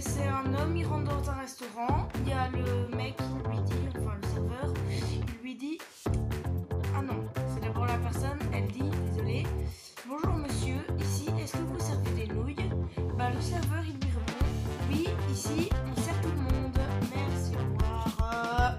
c'est un homme, il rentre dans un restaurant, il y a le mec qui lui dit, enfin le serveur, il lui dit Ah non, c'est d'abord la personne, elle dit Désolé, bonjour monsieur, ici est-ce que vous servez des nouilles? Bah le serveur il lui répond Oui, ici on sert tout le monde, merci, au revoir.